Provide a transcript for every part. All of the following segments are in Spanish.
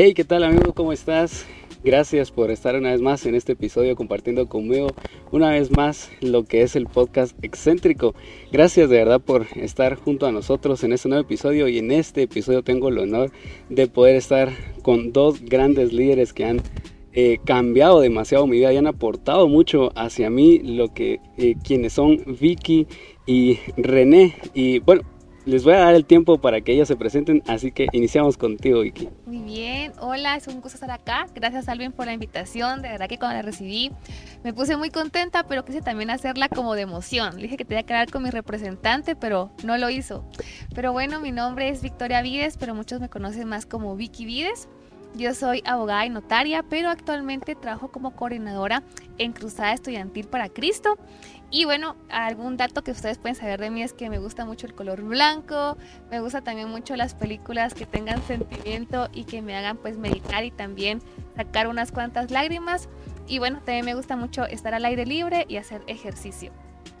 Hey, ¿qué tal amigo? ¿Cómo estás? Gracias por estar una vez más en este episodio compartiendo conmigo una vez más lo que es el podcast excéntrico. Gracias de verdad por estar junto a nosotros en este nuevo episodio y en este episodio tengo el honor de poder estar con dos grandes líderes que han eh, cambiado demasiado mi vida y han aportado mucho hacia mí lo que eh, quienes son Vicky y René. Y bueno, les voy a dar el tiempo para que ellas se presenten, así que iniciamos contigo, Vicky. Muy bien, hola, es un gusto estar acá. Gracias, Alvin, por la invitación. De verdad que cuando la recibí me puse muy contenta, pero quise también hacerla como de emoción. Le dije que tenía que hablar con mi representante, pero no lo hizo. Pero bueno, mi nombre es Victoria Vides, pero muchos me conocen más como Vicky Vides. Yo soy abogada y notaria, pero actualmente trabajo como coordinadora en Cruzada Estudiantil para Cristo. Y bueno, algún dato que ustedes pueden saber de mí es que me gusta mucho el color blanco, me gusta también mucho las películas que tengan sentimiento y que me hagan pues meditar y también sacar unas cuantas lágrimas. Y bueno, también me gusta mucho estar al aire libre y hacer ejercicio.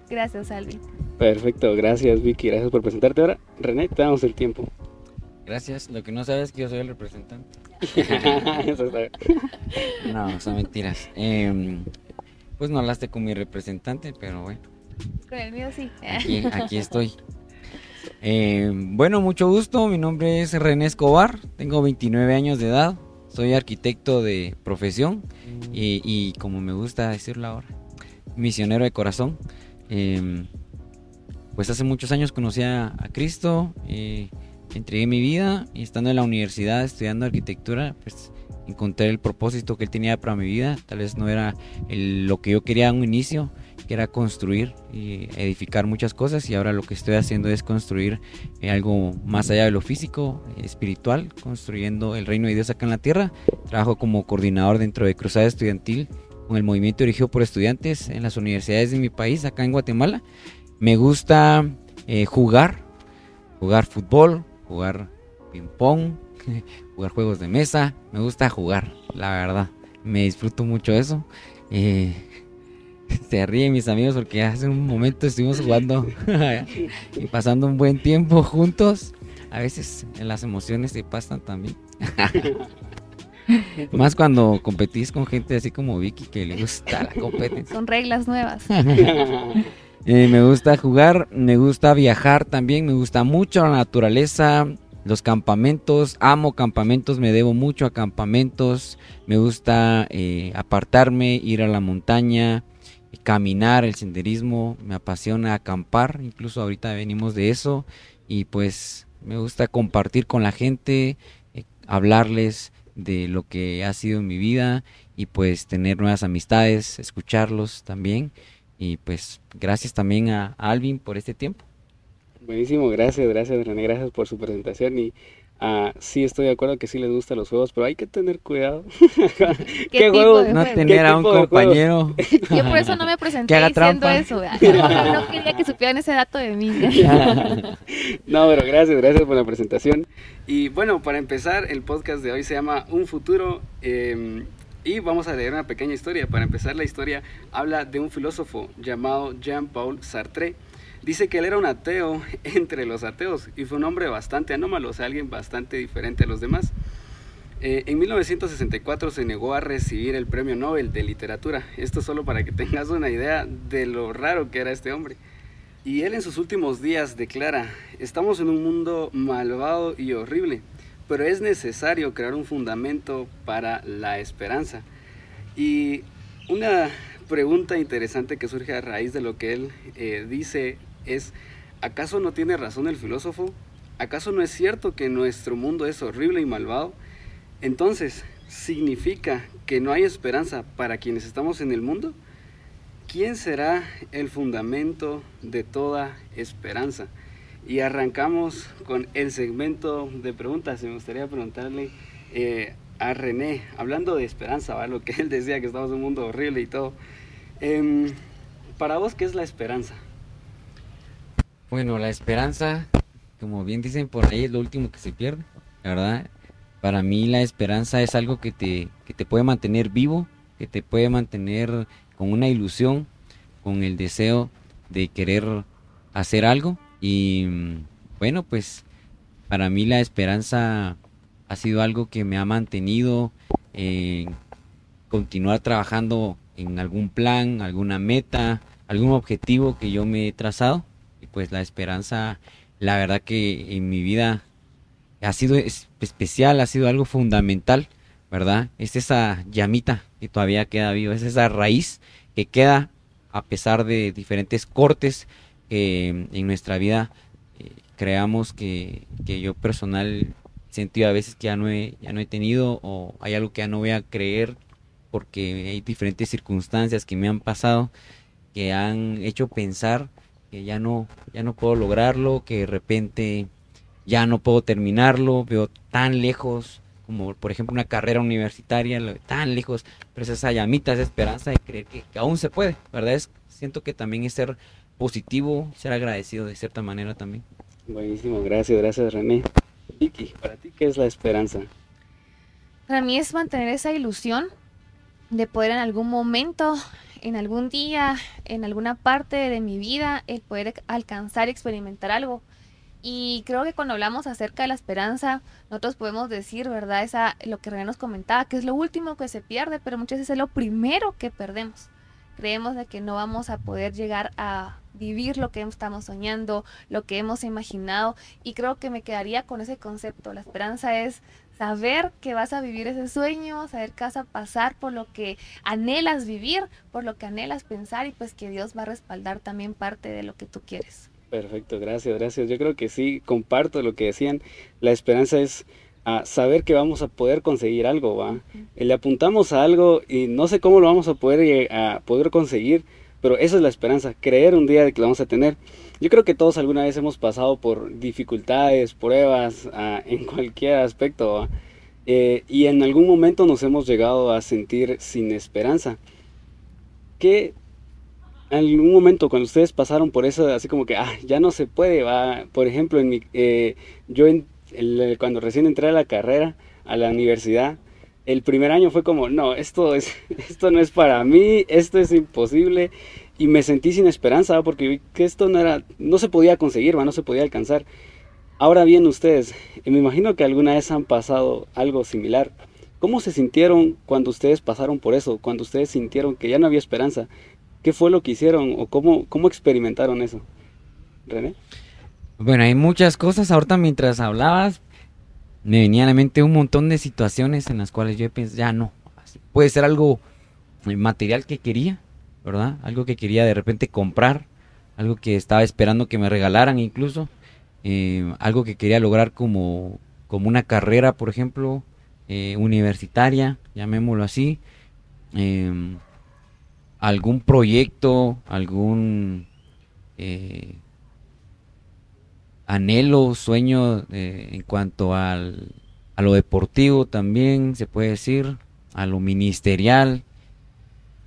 Gracias, Alvin. Perfecto, gracias Vicky, gracias por presentarte. Ahora, René, te damos el tiempo. Gracias, lo que no sabes es que yo soy el representante. no, son mentiras. Eh, pues no hablaste con mi representante, pero bueno. Con el mío sí. Aquí, estoy. Eh, bueno, mucho gusto. Mi nombre es René Escobar. Tengo 29 años de edad. Soy arquitecto de profesión y, como me gusta decirlo ahora, misionero de corazón. Eh, pues hace muchos años conocí a, Cristo. Eh, entregué mi vida y estando en la universidad estudiando arquitectura, pues encontré el propósito que él tenía para mi vida. Tal vez no era lo que yo quería en un inicio, que era construir y edificar muchas cosas y ahora lo que estoy haciendo es construir eh, algo más allá de lo físico, espiritual, construyendo el reino de Dios acá en la tierra. Trabajo como coordinador dentro de Cruzada Estudiantil con el movimiento dirigido por estudiantes en las universidades de mi país, acá en Guatemala. Me gusta eh, jugar, jugar fútbol, jugar ping-pong, jugar juegos de mesa. Me gusta jugar, la verdad. Me disfruto mucho eso. Eh, se ríen mis amigos porque hace un momento estuvimos jugando y pasando un buen tiempo juntos. A veces las emociones se pasan también. Más cuando competís con gente así como Vicky que le gusta la competencia. Son reglas nuevas. Eh, me gusta jugar, me gusta viajar también, me gusta mucho la naturaleza, los campamentos, amo campamentos, me debo mucho a campamentos, me gusta eh, apartarme, ir a la montaña, caminar, el senderismo, me apasiona acampar, incluso ahorita venimos de eso. Y pues me gusta compartir con la gente, eh, hablarles de lo que ha sido mi vida y pues tener nuevas amistades, escucharlos también. Y pues gracias también a Alvin por este tiempo. Buenísimo, gracias, gracias René, gracias por su presentación y uh, sí estoy de acuerdo que sí les gustan los juegos, pero hay que tener cuidado. ¿Qué, ¿Qué? No tener a un compañero. Yo por eso no me presenté diciendo eso. No, quería que supieran ese dato de mí. no, pero gracias, gracias por la presentación. Y bueno, para empezar, el podcast de hoy se llama Un futuro. Eh, y vamos a leer una pequeña historia. Para empezar, la historia habla de un filósofo llamado Jean-Paul Sartre Dice que él era un ateo entre los ateos y fue un hombre bastante anómalo, o sea, alguien bastante diferente a los demás. Eh, en 1964 se negó a recibir el Premio Nobel de Literatura. Esto solo para que tengas una idea de lo raro que era este hombre. Y él en sus últimos días declara, estamos en un mundo malvado y horrible, pero es necesario crear un fundamento para la esperanza. Y una pregunta interesante que surge a raíz de lo que él eh, dice es, ¿acaso no tiene razón el filósofo? ¿Acaso no es cierto que nuestro mundo es horrible y malvado? Entonces, ¿significa que no hay esperanza para quienes estamos en el mundo? ¿Quién será el fundamento de toda esperanza? Y arrancamos con el segmento de preguntas. Me gustaría preguntarle eh, a René, hablando de esperanza, ¿va? lo que él decía, que estamos en un mundo horrible y todo. Em, para vos, ¿qué es la esperanza? Bueno, la esperanza, como bien dicen por ahí, es lo último que se pierde, ¿verdad? Para mí la esperanza es algo que te, que te puede mantener vivo, que te puede mantener con una ilusión, con el deseo de querer hacer algo. Y bueno, pues para mí la esperanza ha sido algo que me ha mantenido en continuar trabajando en algún plan, alguna meta, algún objetivo que yo me he trazado. Pues la esperanza, la verdad que en mi vida ha sido especial, ha sido algo fundamental, ¿verdad? Es esa llamita que todavía queda viva, es esa raíz que queda a pesar de diferentes cortes que en nuestra vida eh, creamos que, que, yo personal sentido a veces que ya no, he, ya no he tenido o hay algo que ya no voy a creer porque hay diferentes circunstancias que me han pasado que han hecho pensar que ya no ya no puedo lograrlo que de repente ya no puedo terminarlo veo tan lejos como por ejemplo una carrera universitaria tan lejos pero es esa llamita esa esperanza de creer que, que aún se puede verdad es siento que también es ser positivo ser agradecido de cierta manera también. Buenísimo gracias gracias René. Vicky para ti qué es la esperanza para mí es mantener esa ilusión de poder en algún momento, en algún día, en alguna parte de mi vida, el poder alcanzar y experimentar algo. Y creo que cuando hablamos acerca de la esperanza, nosotros podemos decir, ¿verdad? Esa, lo que René nos comentaba, que es lo último que se pierde, pero muchas veces es lo primero que perdemos. Creemos de que no vamos a poder llegar a vivir lo que estamos soñando, lo que hemos imaginado. Y creo que me quedaría con ese concepto. La esperanza es saber que vas a vivir ese sueño, saber que vas a pasar por lo que anhelas vivir, por lo que anhelas pensar y pues que Dios va a respaldar también parte de lo que tú quieres. Perfecto, gracias, gracias. Yo creo que sí, comparto lo que decían. La esperanza es a saber que vamos a poder conseguir algo, ¿va? Le apuntamos a algo y no sé cómo lo vamos a poder, a poder conseguir, pero esa es la esperanza, creer un día que lo vamos a tener. Yo creo que todos alguna vez hemos pasado por dificultades, pruebas, ah, en cualquier aspecto, eh, y en algún momento nos hemos llegado a sentir sin esperanza. ¿Qué en algún momento cuando ustedes pasaron por eso, así como que, ah, ya no se puede, va, por ejemplo, en mi, eh, yo cuando recién entré a la carrera, a la universidad, el primer año fue como, no, esto, es, esto no es para mí, esto es imposible. Y me sentí sin esperanza porque vi que esto no, era, no se podía conseguir, no se podía alcanzar. Ahora bien, ustedes, me imagino que alguna vez han pasado algo similar. ¿Cómo se sintieron cuando ustedes pasaron por eso? Cuando ustedes sintieron que ya no había esperanza. ¿Qué fue lo que hicieron o cómo, cómo experimentaron eso? René. Bueno, hay muchas cosas. Ahorita mientras hablabas, me venía a la mente un montón de situaciones en las cuales yo pensé, ya no, puede ser algo eh, material que quería, ¿verdad? Algo que quería de repente comprar, algo que estaba esperando que me regalaran incluso, eh, algo que quería lograr como, como una carrera, por ejemplo, eh, universitaria, llamémoslo así, em, algún proyecto, algún anhelo, sueño eh, en cuanto al, a lo deportivo también, se puede decir, a lo ministerial.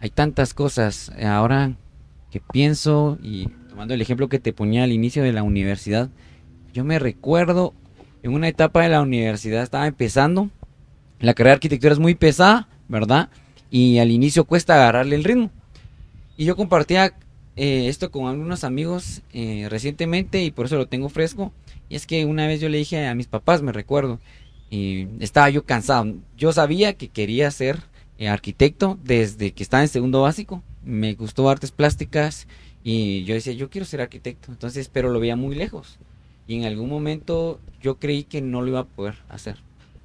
Hay tantas cosas. Ahora que pienso y tomando el ejemplo que te ponía al inicio de la universidad, yo me recuerdo en una etapa de la universidad estaba empezando. La carrera de arquitectura es muy pesada, ¿verdad? Y al inicio cuesta agarrarle el ritmo. Y yo compartía eh, esto con algunos amigos eh, recientemente y por eso lo tengo fresco. Y es que una vez yo le dije a mis papás, me recuerdo, y estaba yo cansado. Yo sabía que quería ser eh, arquitecto desde que estaba en segundo básico. Me gustó artes plásticas y yo decía, yo quiero ser arquitecto. Entonces, pero lo veía muy lejos. Y en algún momento yo creí que no lo iba a poder hacer.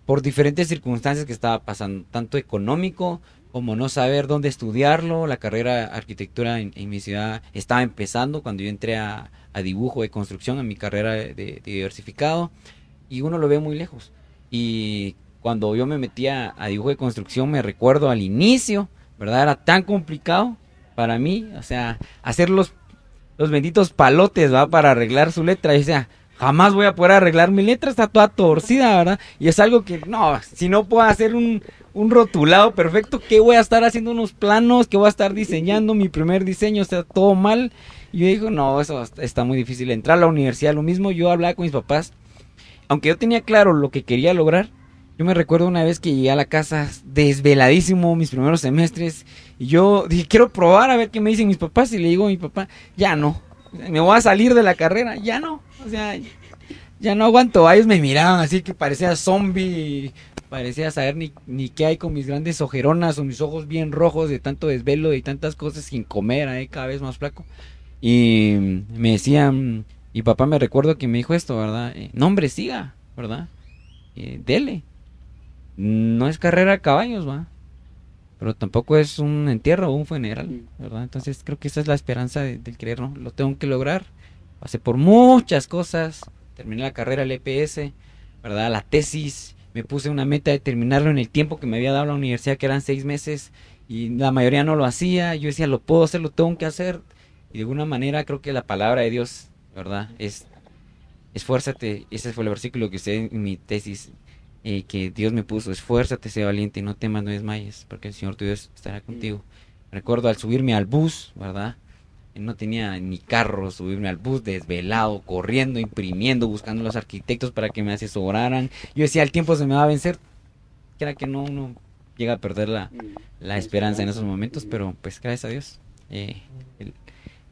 Por diferentes circunstancias que estaba pasando, tanto económico como no saber dónde estudiarlo. La carrera de arquitectura en, mi ciudad estaba empezando cuando yo entré a, dibujo de construcción, en mi carrera de, diversificado, y uno lo ve muy lejos. Y cuando yo me metía a dibujo de construcción, me recuerdo al inicio, ¿verdad? Era tan complicado para mí, o sea, hacer los, los benditos palotes, ¿va? Para arreglar su letra. Y o jamás voy a poder arreglar mi letra, está toda torcida, ¿verdad? Y es algo que, no, si no puedo hacer un, un rotulado perfecto, ¿qué voy a estar haciendo unos planos? ¿Qué voy a estar diseñando? Mi primer diseño está todo mal. Y yo digo, no, eso está muy difícil. Entrar a la universidad, lo mismo, yo hablaba con mis papás. Aunque yo tenía claro lo que quería lograr, yo me recuerdo una vez que llegué a la casa desveladísimo mis primeros semestres y yo dije, quiero probar a ver qué me dicen mis papás y le digo a mi papá, ya no, me voy a salir de la carrera, ya no. O sea, ya no aguanto. Ellos me miraban así que parecía zombie, parecía saber ni, ni qué hay con mis grandes ojeronas o mis ojos bien rojos de tanto desvelo y tantas cosas sin comer, ¿eh? cada vez más flaco. Y me decían, y papá me recuerdo que me dijo esto, ¿verdad? Eh, no, hombre, siga, ¿verdad? Eh, dele. No es carrera de caballos, ¿va? Pero tampoco es un entierro o un funeral, ¿verdad? Entonces creo que esa es la esperanza del querer, ¿no? Lo tengo que lograr. Pasé por muchas cosas, terminé la carrera, el EPS, ¿verdad? La tesis, me puse una meta de terminarlo en el tiempo que me había dado la universidad, que eran seis meses, y la mayoría no lo hacía. Yo decía, lo puedo hacer, lo tengo que hacer. Y de alguna manera creo que la palabra de Dios, ¿verdad? Es, esfuérzate, ese fue el versículo que usé en mi tesis, eh, que Dios me puso, esfuérzate, sé valiente, y no temas, no desmayes, porque el Señor tu Dios estará contigo. Recuerdo al subirme al bus, ¿verdad? no tenía ni carro, subirme al bus desvelado, corriendo, imprimiendo, buscando los arquitectos para que me asesoraran. Yo decía, el tiempo se me va a vencer. Que era que no uno llega a perder la, la esperanza en esos momentos, pero pues gracias a Dios. Eh, el,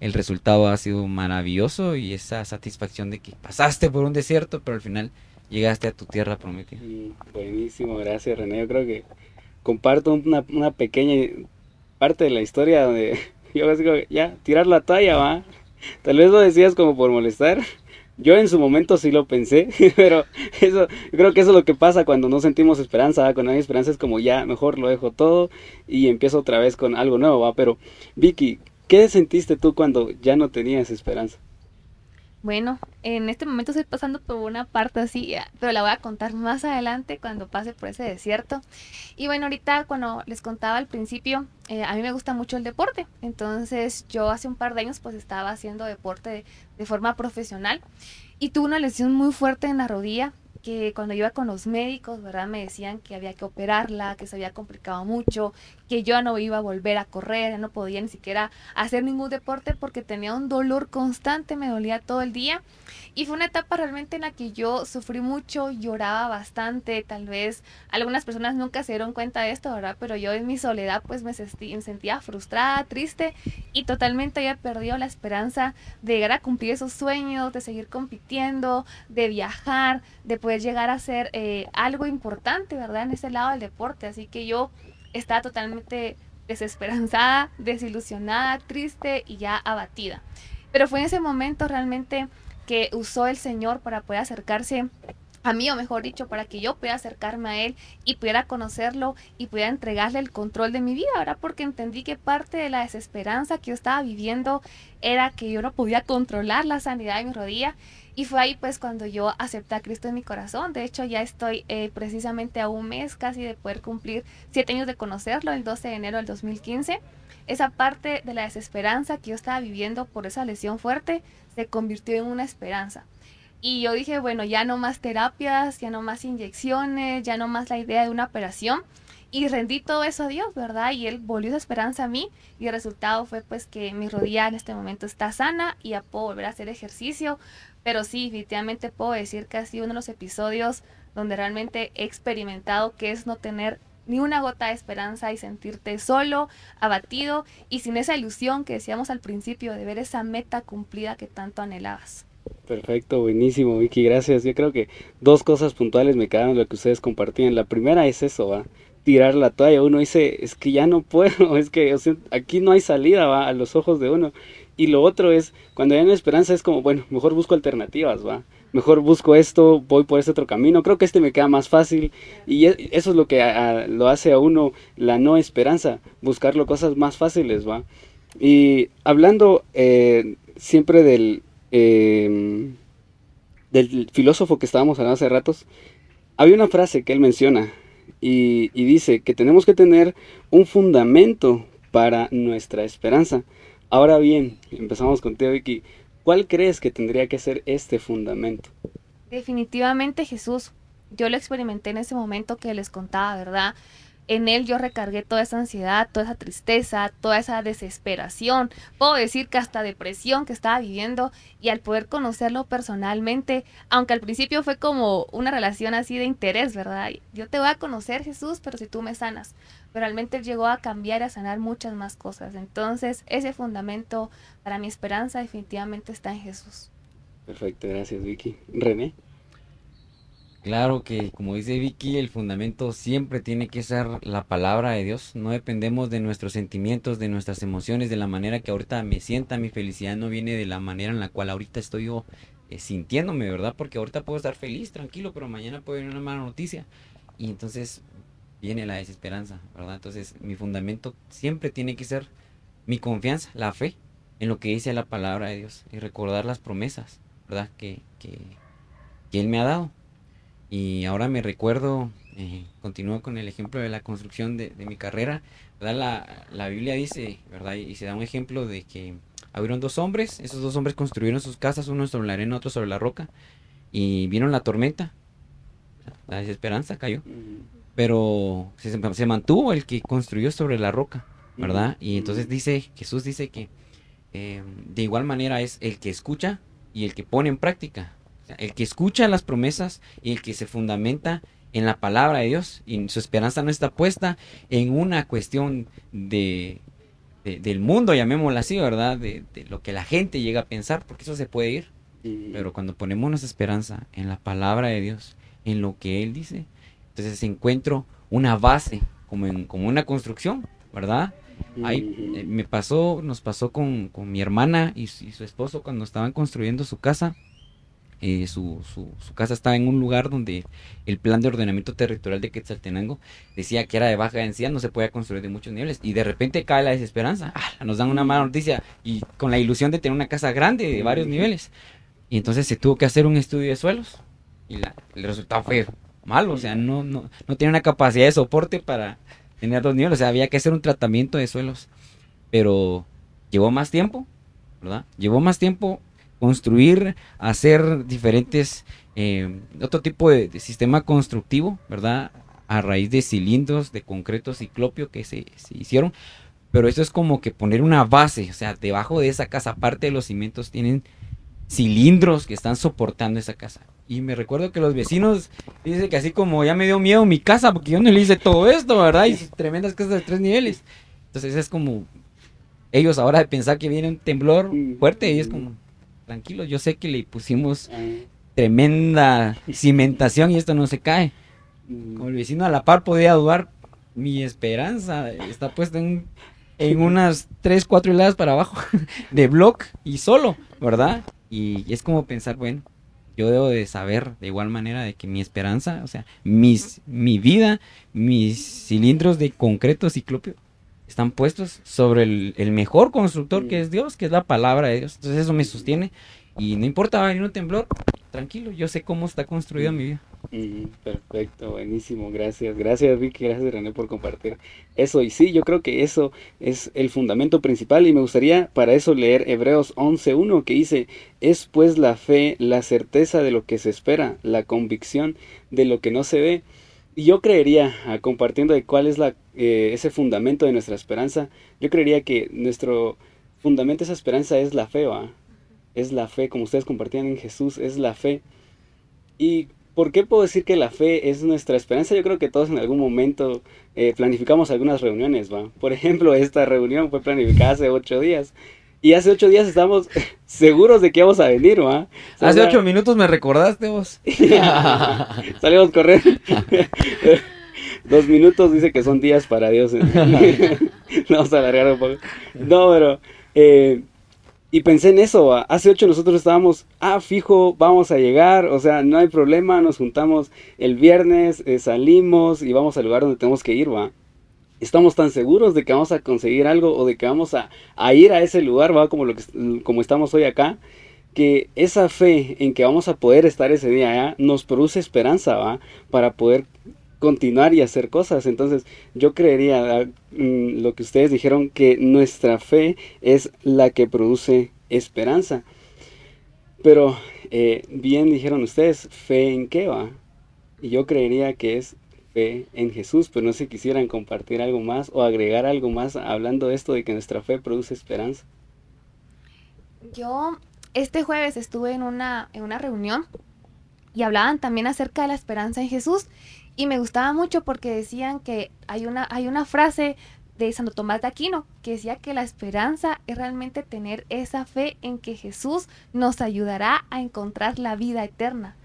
el, resultado ha sido maravilloso y esa satisfacción de que pasaste por un desierto, pero al final llegaste a tu tierra prometida. Buenísimo, gracias René. Yo creo que comparto una, una pequeña parte de la historia donde yo ya, tirar la toalla, va. Tal vez lo decías como por molestar. Yo en su momento sí lo pensé, pero eso, yo creo que eso es lo que pasa cuando no sentimos esperanza, cuando hay esperanza es como ya, mejor lo dejo todo y empiezo otra vez con algo nuevo, va. Pero Vicky, ¿qué sentiste tú cuando ya no tenías esperanza? Bueno, en este momento estoy pasando por una parte así, pero la voy a contar más adelante cuando pase por ese desierto. Y bueno, ahorita cuando les contaba al principio, eh, a mí me gusta mucho el deporte. Entonces yo hace un par de años pues estaba haciendo deporte de, de forma profesional y tuve una lesión muy fuerte en la rodilla que cuando iba con los médicos, ¿verdad? Me decían que había que operarla, que se había complicado mucho, que yo no iba a volver a correr, no podía ni siquiera hacer ningún deporte porque tenía un dolor constante, me dolía todo el día. Y fue una etapa realmente en la que yo sufrí mucho, lloraba bastante, tal vez algunas personas nunca se dieron cuenta de esto, ¿verdad? Pero yo en mi soledad pues me, sentía frustrada, triste y totalmente había perdido la esperanza de llegar a cumplir esos sueños, de seguir compitiendo, de viajar, de poder llegar a ser eh, algo importante, ¿verdad? En ese lado del deporte. Así que yo estaba totalmente desesperanzada, desilusionada, triste y ya abatida. Pero fue en ese momento realmente que usó el Señor para poder acercarse a mí, o mejor dicho, para que yo pudiera acercarme a Él y pudiera conocerlo y pudiera entregarle el control de mi vida, ¿verdad? Porque entendí que parte de la desesperanza que yo estaba viviendo era que yo no podía controlar la sanidad de mi rodilla y fue ahí pues cuando yo acepté a Cristo en mi corazón. De hecho ya estoy eh, precisamente a un mes casi de poder cumplir siete años de conocerlo, el 12 de enero del 2015. Esa parte de la desesperanza que yo estaba viviendo por esa lesión fuerte se convirtió en una esperanza. Y yo dije, bueno, ya no más terapias, ya no más inyecciones, ya no más la idea de una operación. Y rendí todo eso a Dios, ¿verdad? Y Él volvió esa esperanza a mí. Y el resultado fue pues que mi rodilla en este momento está sana y ya puedo volver a hacer ejercicio. Pero sí, definitivamente puedo decir que ha sido uno de los episodios donde realmente he experimentado que es no tener ni una gota de esperanza y sentirte solo, abatido y sin esa ilusión que decíamos al principio de ver esa meta cumplida que tanto anhelabas. Perfecto, buenísimo, Vicky, gracias. Yo creo que dos cosas puntuales me quedaron lo que ustedes compartían. La primera es eso, ¿va? tirar la toalla. Uno dice, es que ya no puedo, es que aquí no hay salida, ¿va? A los ojos de uno. Y lo otro es, cuando hay una esperanza es como, bueno, mejor busco alternativas, va. Mejor busco esto, voy por este otro camino. Creo que este me queda más fácil. Y e, eso es lo que lo hace a uno la no esperanza, buscarlo cosas más fáciles, va. Y hablando eh, siempre del, em, del filósofo que estábamos hablando hace ratos, había una frase que él menciona y, y dice que tenemos que tener un fundamento para nuestra esperanza. Ahora bien, empezamos contigo, Vicky. ¿Cuál crees que tendría que ser este fundamento? Definitivamente Jesús. Yo lo experimenté en ese momento que les contaba, ¿verdad? En él yo recargué toda esa ansiedad, toda esa tristeza, toda esa desesperación, puedo decir que hasta depresión que estaba viviendo y al poder conocerlo personalmente, aunque al principio fue como una relación así de interés, ¿verdad? Yo te voy a conocer Jesús, pero si tú me sanas, pero realmente él llegó a cambiar y a sanar muchas más cosas. Entonces ese fundamento para mi esperanza definitivamente está en Jesús. Perfecto, gracias Vicky. René. Claro que, como dice Vicky, el fundamento siempre tiene que ser la palabra de Dios. No dependemos de nuestros sentimientos, de nuestras emociones, de la manera que ahorita me sienta. Mi felicidad no viene de la manera en la cual ahorita estoy yo eh, sintiéndome, ¿verdad? Porque ahorita puedo estar feliz, tranquilo, pero mañana puede venir una mala noticia. Y entonces viene la desesperanza, ¿verdad? Entonces mi fundamento siempre tiene que ser mi confianza, la fe en lo que dice la palabra de Dios y recordar las promesas, ¿verdad? Que, que, que Él me ha dado. Y ahora me recuerdo, eh, continúo con el ejemplo de la construcción de, mi carrera, ¿verdad? La, la, Biblia dice, ¿verdad? Y se da un ejemplo de que hubieron dos hombres, esos dos hombres construyeron sus casas, uno sobre la arena, otro sobre la roca, y vieron la tormenta, la desesperanza cayó, pero se, mantuvo el que construyó sobre la roca, ¿verdad? Y entonces dice, Jesús dice que eh, de igual manera es el que escucha y el que pone en práctica, el que escucha las promesas y el que se fundamenta en la palabra de Dios y su esperanza no está puesta en una cuestión de, del mundo, llamémoslo así, ¿verdad? De, lo que la gente llega a pensar, porque eso se puede ir. Pero cuando ponemos nuestra esperanza en la palabra de Dios, en lo que Él dice, entonces encuentro una base, como, en, como una construcción, ¿verdad? Ahí eh, me pasó, nos pasó con, con mi hermana y, y, su esposo cuando estaban construyendo su casa. Eh, su, su, casa estaba en un lugar donde el plan de ordenamiento territorial de Quetzaltenango decía que era de baja densidad, no se podía construir de muchos niveles. Y de repente cae la desesperanza. Ah, nos dan una mala noticia y con la ilusión de tener una casa grande de varios niveles. Y entonces se tuvo que hacer un estudio de suelos. Y la, el resultado fue malo, o sea, no, no, no tiene una capacidad de soporte para tener dos niveles. O sea, había que hacer un tratamiento de suelos. Pero llevó más tiempo, ¿verdad? Llevó más tiempo construir, hacer diferentes, eh, otro tipo de, sistema constructivo, ¿verdad? A raíz de cilindros de concreto ciclopio que se, hicieron. Pero eso es como que poner una base, o sea, debajo de esa casa, aparte de los cimientos, tienen cilindros que están soportando esa casa. Y me recuerdo que los vecinos dicen que así como ya me dio miedo mi casa, porque yo no le hice todo esto, ¿verdad? Y tremendas casas de tres niveles. Entonces es como ellos ahora de pensar que viene un temblor fuerte y es como, tranquilo, yo sé que le pusimos tremenda cimentación y esto no se cae. Mm. Como el vecino a la par podía dudar, mi esperanza está puesta en, en unas 3, 4 hiladas para abajo de block y solo, ¿verdad? Y, es como pensar, bueno, yo debo de saber de igual manera de que mi esperanza, o sea, mis, mi vida, mis cilindros de concreto ciclopio están puestos sobre el, mejor constructor que es Dios, que es la palabra de Dios. Entonces eso me sostiene y no importa, va a venir un temblor, tranquilo, yo sé cómo está construida mi vida. perfecto, buenísimo, gracias, gracias Vicky, gracias René por compartir eso. Y sí, yo creo que eso es el fundamento principal y me gustaría para eso leer Hebreos 11.1 que dice, es pues la fe, la certeza de lo que se espera, la convicción de lo que no se ve. Yo creería, ah, compartiendo de cuál es la, eh, ese fundamento de nuestra esperanza, yo creería que nuestro fundamento de esa esperanza es la fe, ¿va? Es la fe, como ustedes compartían en Jesús, es la fe. ¿Y por qué puedo decir que la fe es nuestra esperanza? Yo creo que todos en algún momento eh, planificamos algunas reuniones, ¿va? Por ejemplo, esta reunión fue planificada hace ocho días. Y hace ocho días estamos seguros de que íbamos a venir, ¿va? hace ocho minutos me recordaste vos. Salimos a correr. Dos minutos dice que son días para Dios. Vamos a alargar un poco. No, pero... Eh, y pensé en eso, ¿va? hace ocho nosotros estábamos, ah, fijo, vamos a llegar, o sea, no hay problema, nos juntamos el viernes, eh, salimos y vamos al lugar donde tenemos que ir, va estamos tan seguros de que vamos a conseguir algo o de que vamos a, ir a ese lugar, ¿va? Como, lo que, como estamos hoy acá, que esa fe en que vamos a poder estar ese día allá nos produce esperanza, ¿va? Para poder continuar y hacer cosas. Entonces yo creería ah, mm, lo que ustedes dijeron, que nuestra fe es la que produce esperanza. Pero eh, bien dijeron ustedes, fe en qué va. Y yo creería que es fe en Jesús, pero no sé si quisieran compartir algo más o agregar algo más hablando de esto de que nuestra fe produce esperanza. Yo este jueves estuve en una, en una reunión y hablaban también acerca de la esperanza en Jesús y me gustaba mucho porque decían que hay una, hay una frase de Santo Tomás de Aquino que decía que la esperanza es realmente tener esa fe en que Jesús nos ayudará a encontrar la vida eterna.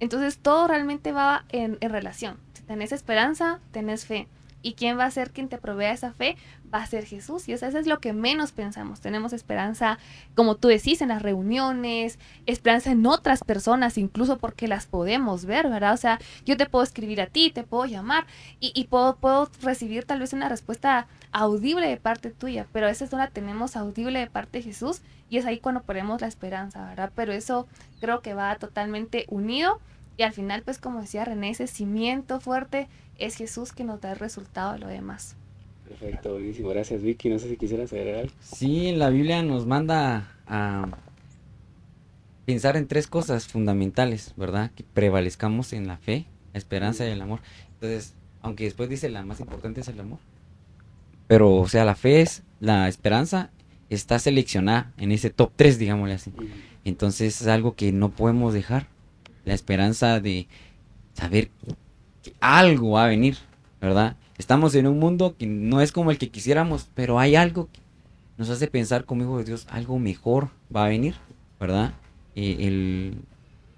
Entonces todo realmente va en relación. Tenés esperanza, tenés fe. ¿Y quién va a ser quien te provea esa fe? Va a ser Jesús. Y eso es lo que menos pensamos. Tenemos esperanza, como tú decís, en las reuniones, esperanza en otras personas, incluso porque las podemos ver, ¿verdad? O sea, yo te puedo escribir a ti, te puedo llamar y, y puedo, puedo recibir tal vez una respuesta audible de parte tuya, pero esa es no la tenemos audible de parte de Jesús y es ahí cuando ponemos la esperanza, ¿verdad? Pero eso creo que va totalmente unido y al final, pues como decía René, ese cimiento fuerte es Jesús que nos da el resultado de lo demás. Perfecto, buenísimo. Gracias, Vicky. No sé si quisieras agregar algo. Sí, la Biblia nos manda a pensar en tres cosas fundamentales, ¿verdad? Que prevalezcamos en la fe, la esperanza y el amor. Entonces, aunque después dice la más importante es el amor. Pero, o sea, la fe es, la esperanza está seleccionada en ese top 3, digámosle así. Entonces es algo que no podemos dejar. La esperanza de saber que algo va a venir, ¿verdad? Estamos en un mundo que no es como el que quisiéramos, pero hay algo que nos hace pensar como hijo de Dios, algo mejor va a venir, ¿verdad? Eh, el,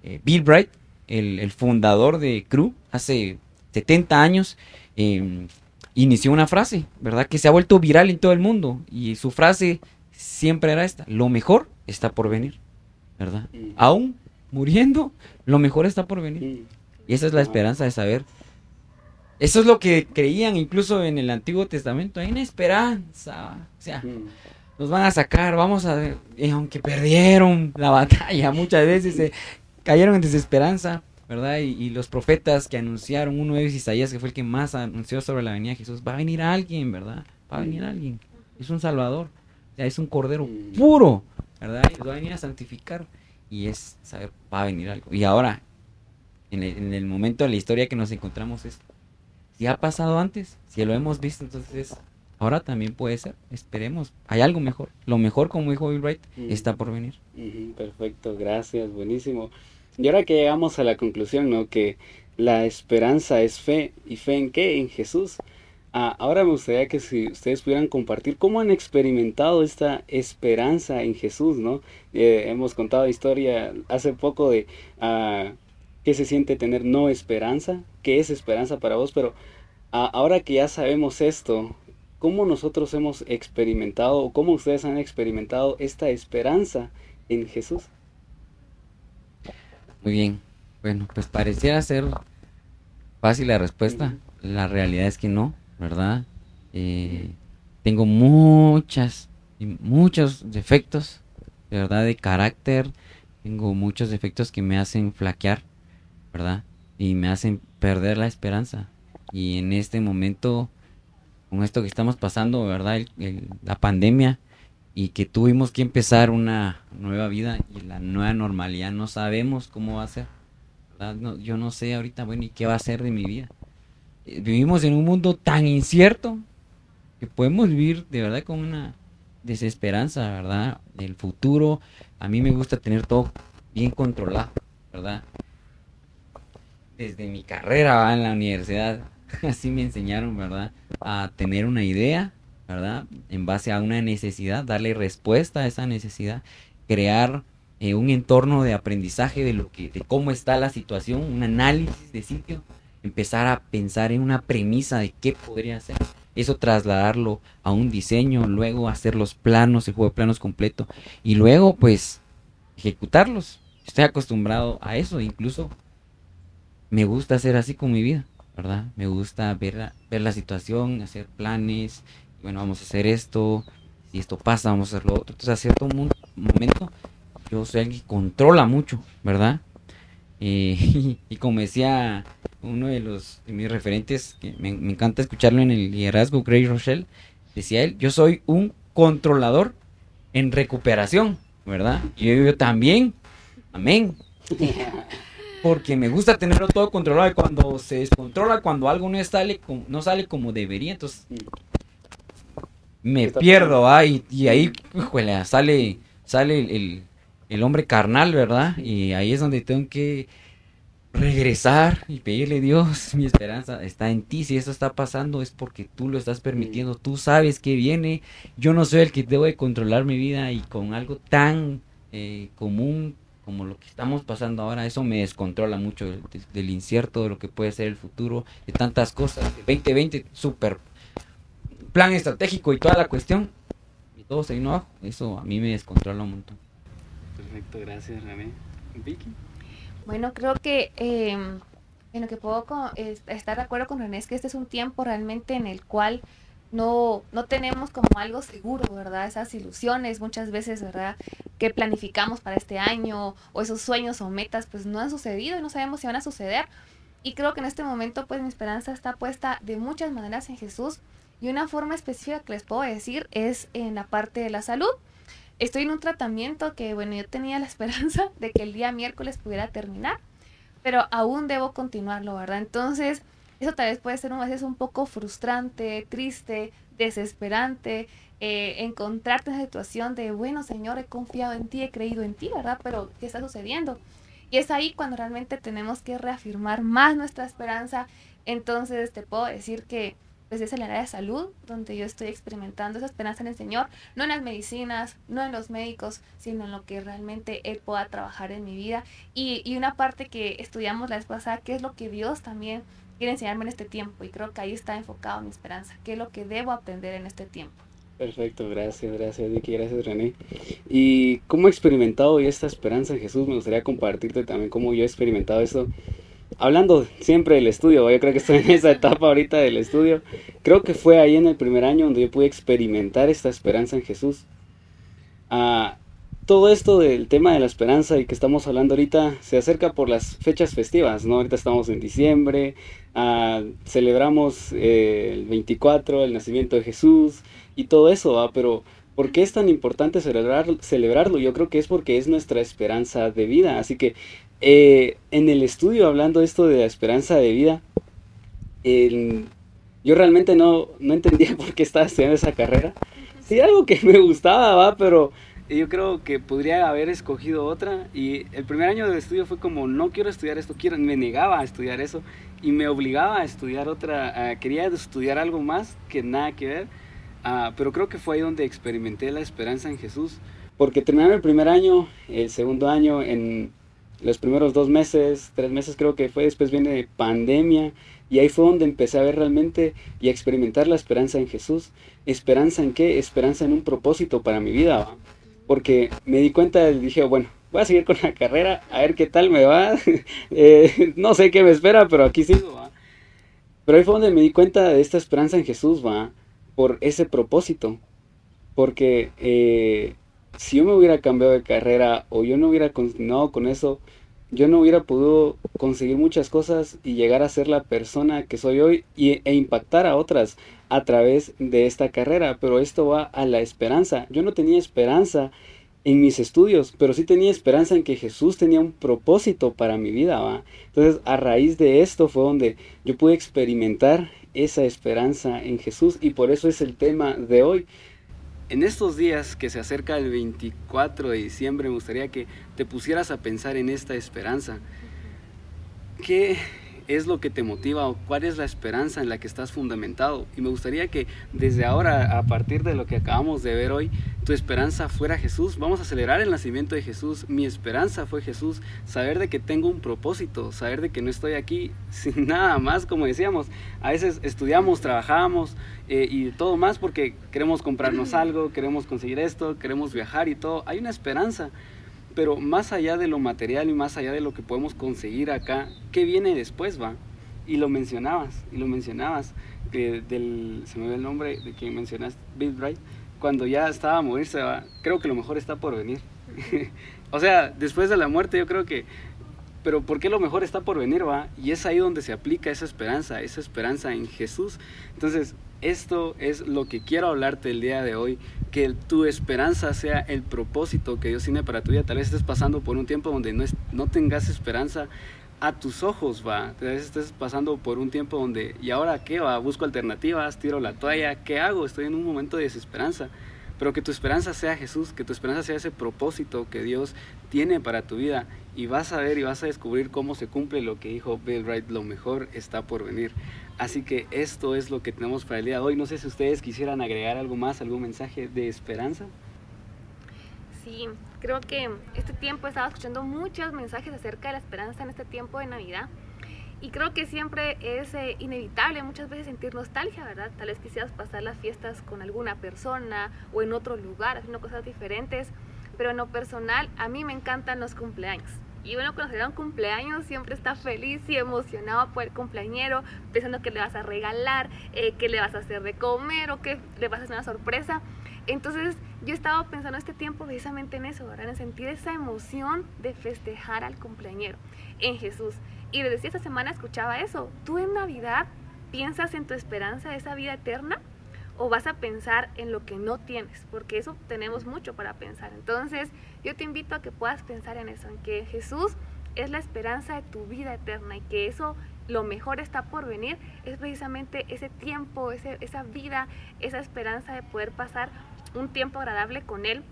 eh, Bill Bright, el, el, fundador de Crew, hace 70 años, eh, inició una frase, ¿verdad? Que se ha vuelto viral en todo el mundo. Y su frase siempre era esta, lo mejor está por venir, ¿verdad? Aún muriendo, lo mejor está por venir. Y esa es la esperanza de saber. Eso es lo que creían incluso en el Antiguo Testamento. Hay una esperanza. O sea, nos van a sacar, vamos a ver. Y aunque perdieron la batalla, muchas veces se cayeron en desesperanza. ¿verdad? Y, y, los profetas que anunciaron, uno de ellos Isaías, que fue el que más anunció sobre la venida de Jesús, va a venir alguien, ¿verdad? Va a venir alguien. Es un salvador. O sea, es un cordero puro, ¿verdad? Y va a venir a santificar. Y es saber, va a venir algo. Y ahora, en el, en el momento de la historia que nos encontramos es, si ha pasado antes, si lo hemos visto, entonces ahora también puede ser. Esperemos. Hay algo mejor. Lo mejor, como dijo Bill Wright, está por venir. Perfecto, gracias, buenísimo. Y ahora que llegamos a la conclusión, ¿no? Que la esperanza es fe. ¿Y fe en qué? En Jesús. Ah, ahora me gustaría que si ustedes pudieran compartir cómo han experimentado esta esperanza en Jesús, ¿no? Eh, hemos contado historia hace poco de ah, qué se siente tener no esperanza, qué es esperanza para vos, pero ah, ahora que ya sabemos esto, ¿cómo nosotros hemos experimentado o cómo ustedes han experimentado esta esperanza en Jesús? Muy bien. Bueno, pues pareciera ser fácil la respuesta. La realidad es que no, ¿verdad? Eh, tengo muchas, muchos defectos, de verdad, de carácter. Tengo muchos defectos que me hacen flaquear, ¿verdad? Y me hacen perder la esperanza. Y en este momento, con esto que estamos pasando, ¿verdad? la pandemia, y que tuvimos que empezar una nueva vida y la nueva normalidad no sabemos cómo va a ser. Yo no sé ahorita, bueno, ¿y qué va a ser de mi vida? Vivimos en un mundo tan incierto que podemos vivir de verdad con una desesperanza, ¿verdad? Del futuro. A mí me gusta tener todo bien controlado, ¿verdad? Desde mi carrera en la universidad, así me enseñaron, ¿verdad? A tener una idea, ¿verdad? En base a una necesidad, darle respuesta a esa necesidad, crear eh, un entorno de aprendizaje de lo que, de cómo está la situación, un análisis de sitio, empezar a pensar en una premisa de qué podría ser. Eso trasladarlo a un diseño, luego hacer los planos, el juego de planos completo y luego pues ejecutarlos. Estoy acostumbrado a eso, incluso me gusta hacer así con mi vida, ¿verdad? Me gusta ver, ver la situación, hacer planes, bueno, vamos a hacer esto, si esto pasa, vamos a hacer lo otro. Entonces, a cierto momento, yo soy alguien que controla mucho, ¿verdad? y, como decía uno de los de mis referentes, que me, encanta escucharlo en el liderazgo, Gray Rochelle, decía él, yo soy un controlador en recuperación, ¿verdad? Y yo, yo también, amén. Porque me gusta tenerlo todo controlado y cuando se descontrola, cuando algo no sale, no sale como debería, entonces me pierdo, ah, y, ahí, sale, sale el, hombre carnal, ¿verdad? Y ahí es donde tengo que regresar y pedirle Dios, mi esperanza está en ti, si eso está pasando es porque tú lo estás permitiendo, tú sabes que viene, yo no soy el que debo de controlar mi vida y con algo tan eh, común como lo que estamos pasando ahora, eso me descontrola mucho del, incierto, de lo que puede ser el futuro, de tantas cosas. 2020, súper plan estratégico y toda la cuestión, y todo se vino abajo. Eso a mí me descontrola un montón. Perfecto, gracias René. Vicky. Bueno, creo que eh, en lo que puedo estar de acuerdo con René es que este es un tiempo realmente en el cual no, no tenemos como algo seguro, ¿verdad? Esas ilusiones muchas veces, ¿verdad? Que planificamos para este año o esos sueños o metas, pues no han sucedido y no sabemos si van a suceder. Y creo que en este momento, pues mi esperanza está puesta de muchas maneras en Jesús. Y una forma específica que les puedo decir es en la parte de la salud. Estoy en un tratamiento que, bueno, yo tenía la esperanza de que el día miércoles pudiera terminar, pero aún debo continuarlo, ¿verdad? Entonces, eso tal vez puede ser a veces un poco frustrante, triste, desesperante, eh, encontrarte en la situación de, bueno, Señor, he confiado en ti, he creído en ti, ¿verdad? Pero, ¿qué está sucediendo? Y es ahí cuando realmente tenemos que reafirmar más nuestra esperanza. Entonces, te puedo decir que pues es el área de salud donde yo estoy experimentando esa esperanza en el Señor, no en las medicinas, no en los médicos, sino en lo que realmente Él pueda trabajar en mi vida. Y, y una parte que estudiamos la vez pasada, que es lo que Dios también quiere enseñarme en este tiempo. Y creo que ahí está enfocado mi esperanza, qué es lo que debo aprender en este tiempo. Perfecto, gracias, gracias Vicky, gracias René. Y cómo he experimentado esta esperanza en Jesús, me gustaría compartirte también cómo yo he experimentado eso. Hablando siempre del estudio, yo creo que estoy en esa etapa ahorita del estudio. Creo que fue ahí en el primer año donde yo pude experimentar esta esperanza en Jesús. Ah, todo esto del tema de la esperanza y que estamos hablando ahorita se acerca por las fechas festivas, ¿no? Ahorita estamos en diciembre, ah, celebramos eh, el 24, el nacimiento de Jesús y todo eso, ¿va? Pero ¿por qué es tan importante celebrar, celebrarlo? Yo creo que es porque es nuestra esperanza de vida. Así que eh, en el estudio, hablando esto de la esperanza de vida, yo realmente no, no entendía por qué estaba estudiando esa carrera. Sí, algo que me gustaba, ¿va? Pero yo creo que podría haber escogido otra y el primer año de estudio fue como no quiero estudiar esto, quiero, me negaba a estudiar eso y me obligaba a estudiar otra, quería estudiar algo más que nada que ver, uh, pero creo que fue ahí donde experimenté la esperanza en Jesús, porque terminaron el primer año, el segundo año, en los primeros dos meses, tres meses creo que fue, después viene pandemia y ahí fue donde empecé a ver realmente y a experimentar la esperanza en Jesús. ¿Esperanza en qué? Esperanza en un propósito para mi vida porque me di cuenta dije, bueno, voy a seguir con la carrera, a ver qué tal me va. Eh, no sé qué me espera, pero aquí sigo, ¿va? Pero ahí fue donde me di cuenta de esta esperanza en Jesús, va, por ese propósito. Porque eh, si yo me hubiera cambiado de carrera o yo no hubiera continuado con eso, yo no hubiera podido conseguir muchas cosas y llegar a ser la persona que soy hoy y, e impactar a otras a través de esta carrera. Pero esto va a la esperanza. Yo no tenía esperanza en mis estudios, pero sí tenía esperanza en que Jesús tenía un propósito para mi vida. Entonces, a raíz de esto fue donde yo pude experimentar esa esperanza en Jesús y por eso es el tema de hoy en estos días que se acerca el 24 de diciembre, me gustaría que te pusieras a pensar en esta esperanza. ¿Qué es lo que te motiva o cuál es la esperanza en la que estás fundamentado. Y me gustaría que desde ahora, a partir de lo que acabamos de ver hoy, tu esperanza fuera Jesús. Vamos a celebrar el nacimiento de Jesús. Mi esperanza fue Jesús. Saber de que tengo un propósito, saber de que no estoy aquí sin nada más, como decíamos. A veces estudiamos, trabajamos eh, y todo más porque queremos comprarnos algo, queremos conseguir esto, queremos viajar y todo. Hay una esperanza. Pero más allá de lo material y más allá de lo que podemos conseguir acá, ¿qué viene después, va? Y lo mencionabas, y lo mencionabas, del, se me ve el nombre de quien mencionaste, Bill Bright, cuando ya estaba a morirse, ¿va? creo que lo mejor está por venir. o sea, después de la muerte yo creo que pero ¿por qué lo mejor está por venir, va? Y es ahí donde se aplica esa esperanza, esa esperanza en Jesús. Entonces, esto es lo que quiero hablarte el día de hoy, que tu esperanza sea el propósito que Dios tiene para tu vida. Tal vez estés pasando por un tiempo donde no, tengas esperanza a tus ojos, va. Tal vez estés pasando por un tiempo donde, ¿y ahora qué va? Busco alternativas, tiro la toalla, ¿qué hago? Estoy en un momento de desesperanza pero que tu esperanza sea Jesús, que tu esperanza sea ese propósito que Dios tiene para tu vida y vas a ver y vas a descubrir cómo se cumple lo que dijo Bill Wright, lo mejor está por venir. Así que esto es lo que tenemos para el día de hoy. No sé si ustedes quisieran agregar algo más, algún mensaje de esperanza. Sí, creo que este tiempo he estado escuchando muchos mensajes acerca de la esperanza en este tiempo de Navidad. Y creo que siempre es eh, inevitable muchas veces sentir nostalgia, ¿verdad? Tal vez quisieras pasar las fiestas con alguna persona o en otro lugar, haciendo cosas diferentes. Pero en lo personal, a mí me encantan los cumpleaños. Y bueno, cuando se un cumpleaños siempre está feliz y emocionado por el cumpleañero, pensando que le vas a regalar, eh, que le vas a hacer de comer o que le vas a hacer una sorpresa. Entonces yo estaba pensando este tiempo precisamente en eso, ¿verdad? En sentir esa emoción de festejar al cumpleañero, en Jesús. Y desde esta semana escuchaba eso. ¿Tú en Navidad piensas en tu esperanza de esa vida eterna? ¿O vas a pensar en lo que no tienes? Porque eso tenemos mucho para pensar. Entonces yo te invito a que puedas pensar en eso, en que Jesús es la esperanza de tu vida eterna y que eso lo mejor está por venir, es precisamente ese tiempo, ese, esa vida, esa esperanza de poder pasar un tiempo agradable con Él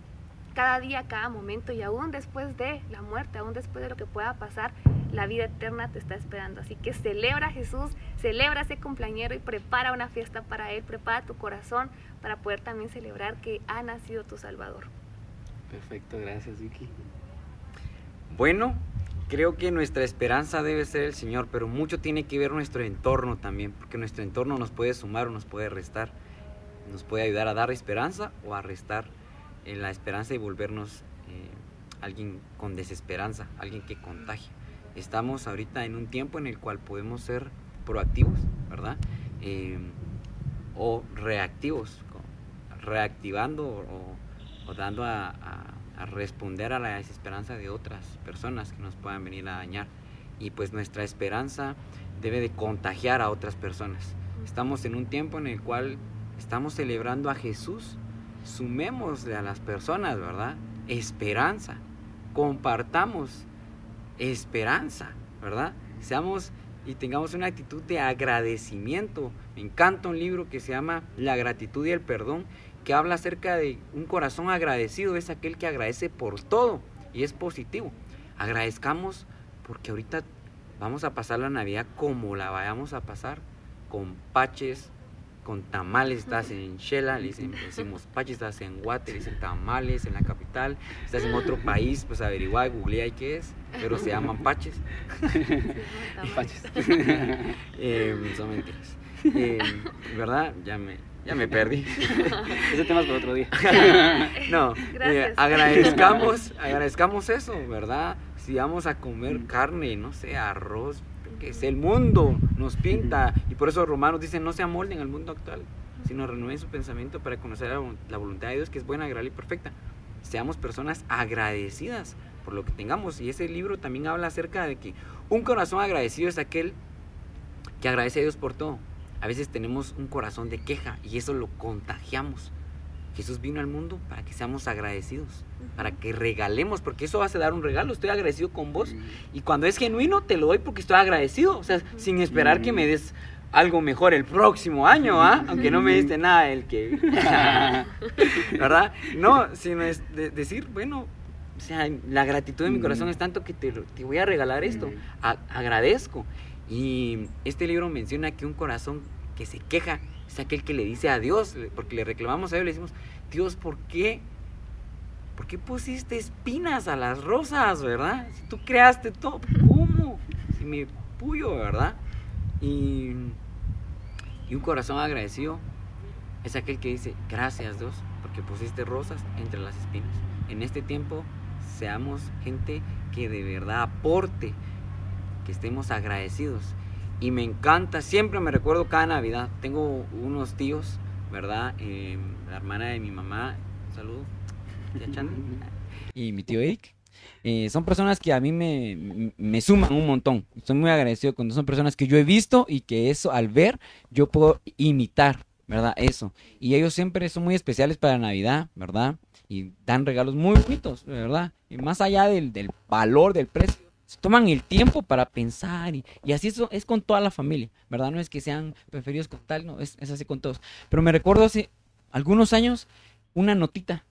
cada día, cada momento y aún después de la muerte, aún después de lo que pueda pasar, la vida eterna te está esperando. Así que celebra a Jesús, celebra ese cumpleañero y prepara una fiesta para Él, prepara tu corazón para poder también celebrar que ha nacido tu Salvador. Perfecto, gracias Vicky. Bueno, creo que nuestra esperanza debe ser el Señor, pero mucho tiene que ver nuestro entorno también, porque nuestro entorno nos puede sumar o nos puede restar nos puede ayudar a dar esperanza o a restar eh, la esperanza y volvernos eh, alguien con desesperanza, alguien que contagie. Estamos ahorita en un tiempo en el cual podemos ser proactivos, ¿verdad? Eh, o reactivos, reactivando o, dando a, a, responder a la desesperanza de otras personas que nos puedan venir a dañar. Y pues nuestra esperanza debe de contagiar a otras personas. Estamos en un tiempo en el cual Estamos celebrando a Jesús. Sumémosle a las personas, ¿verdad? Esperanza. Compartamos esperanza, ¿verdad? Seamos y tengamos una actitud de agradecimiento. Me encanta un libro que se llama La gratitud y el perdón, que habla acerca de un corazón agradecido, es aquel que agradece por todo y es positivo. Agradezcamos porque ahorita vamos a pasar la Navidad como la vayamos a pasar, con paches, con tamales, estás en Shela, le decimos paches, estás en Guate, le dicen tamales en la capital, estás en otro país, pues averigua, googlea y qué es, pero se llaman paches. paches. Em, son mentiras. Em, ¿Verdad? Ya me, ya me perdí. Ese tema es para otro día. no, eh, agradezcamos, agradezcamos eso, ¿verdad? Si vamos a comer carne, no sé, arroz, que es el mundo nos pinta. Y por eso Romanos dice, no se amolden al mundo actual, sino renueven su pensamiento para conocer la, voluntad de Dios, que es buena, agradable y perfecta. Seamos personas agradecidas por lo que tengamos. Y ese libro también habla acerca de que un corazón agradecido es aquel que agradece a Dios por todo. A veces tenemos un corazón de queja y eso lo contagiamos. Jesús vino al mundo para que seamos agradecidos, para que regalemos, porque eso hace dar un regalo. Estoy agradecido con vos. Y cuando es genuino, te lo doy porque estoy agradecido. O sea, sin esperar que me des algo mejor el próximo año, ¿ah? Aunque no me diste nada el que... ¿Verdad? No, sino es decir, bueno, o sea, la gratitud de mi corazón es tanto que te, te voy a regalar esto. agradezco. Y este libro menciona que un corazón que se queja es aquel que le dice a Dios, porque le reclamamos a Dios, le decimos, Dios, ¿por qué? ¿Por qué pusiste espinas a las rosas, verdad? Si tú creaste todo, ¿cómo? Si me puyo, ¿verdad? Y, y un corazón agradecido es aquel que dice, gracias Dios, porque pusiste rosas entre las espinas. En este tiempo seamos gente que de verdad aporte, que estemos agradecidos y me encanta, siempre me recuerdo cada Navidad. Tengo unos tíos, ¿verdad? Eh, la hermana de mi mamá, saludo, y mi tío Eric. Eh, son personas que a mí me, me, suman un montón. Estoy muy agradecido cuando son personas que yo he visto y que eso al ver yo puedo imitar, ¿verdad? Eso. Y ellos siempre son muy especiales para Navidad, ¿verdad? Y dan regalos muy bonitos, ¿verdad? Y más allá del, del valor, del precio se toman el tiempo para pensar y, así eso es con toda la familia, ¿verdad? No es que sean preferidos con tal, no, es, así con todos. Pero me recuerdo hace algunos años una notita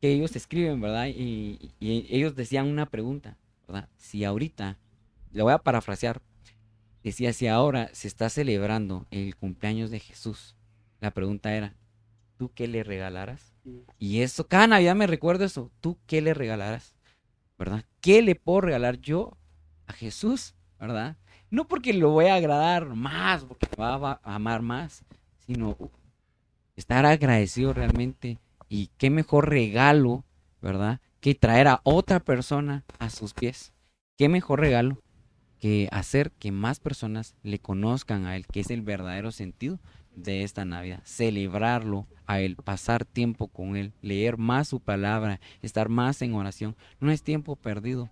que ellos escriben, ¿verdad? Y, ellos decían una pregunta, ¿verdad? Si ahorita, le voy a parafrasear, decía, si ahora se está celebrando el cumpleaños de Jesús, la pregunta era, ¿tú qué le regalarás? Y eso, cada Navidad me recuerdo eso, ¿tú qué le regalarás? ¿Verdad? ¿Qué le puedo regalar yo a Jesús? ¿Verdad? No porque lo voy a agradar más, porque me va a amar más, sino estar agradecido realmente. Y qué mejor regalo, ¿verdad? Que traer a otra persona a sus pies. Qué mejor regalo que hacer que más personas le conozcan a Él, que es el verdadero sentido de esta Navidad. Celebrarlo a Él, pasar tiempo con Él, leer más su palabra, estar más en oración. No es tiempo perdido.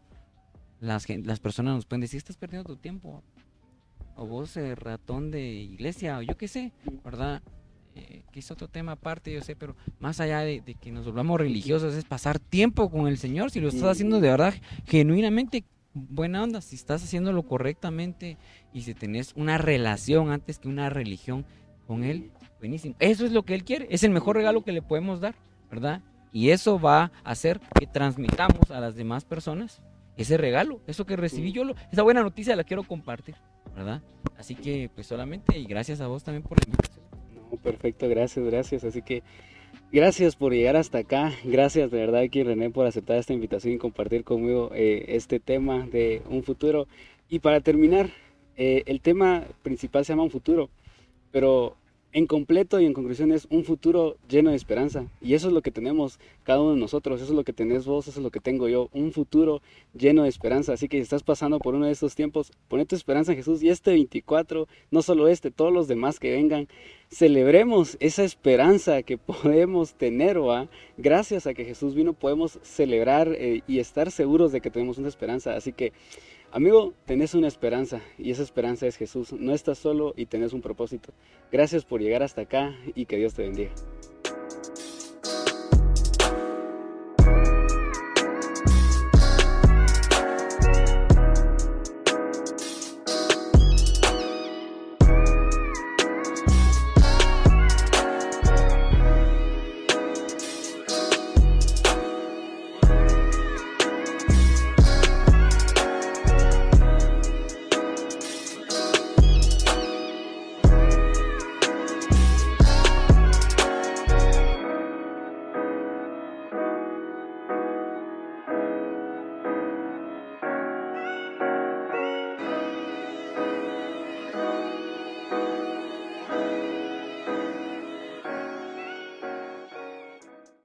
Las, las personas nos pueden decir, estás perdiendo tu tiempo. O vos, eh, ratón de iglesia, o yo qué sé, ¿verdad? Eh, que es otro tema aparte, yo sé, pero más allá de, de, que nos volvamos religiosos, es pasar tiempo con el Señor. Si lo estás haciendo de verdad, genuinamente, buena onda, si estás haciéndolo correctamente y si tenés una relación antes que una religión con Él, buenísimo. Eso es lo que Él quiere, es el mejor regalo que le podemos dar, ¿verdad? Y eso va a hacer que transmitamos a las demás personas ese regalo, eso que recibí yo, lo, esa buena noticia la quiero compartir, ¿verdad? Así que pues solamente y gracias a vos también por la invitación. No, perfecto, gracias, gracias. Así que Gracias por llegar hasta acá. Gracias de verdad aquí René por aceptar esta invitación y compartir conmigo eh, este tema de un futuro. Y para terminar, eh, el tema principal se llama un futuro, pero en completo y en conclusión es un futuro lleno de esperanza. Y eso es lo que tenemos cada uno de nosotros, eso es lo que tenés vos, eso es lo que tengo yo, un futuro lleno de esperanza. Así que si estás pasando por uno de estos tiempos, pone tu esperanza en Jesús y este 24, no solo este, todos los demás que vengan, celebremos esa esperanza que podemos tener, ¿va? gracias a que Jesús vino, podemos celebrar eh, y estar seguros de que tenemos una esperanza. Así que Amigo, tenés una esperanza y esa esperanza es Jesús. No estás solo y tenés un propósito. Gracias por llegar hasta acá y que Dios te bendiga.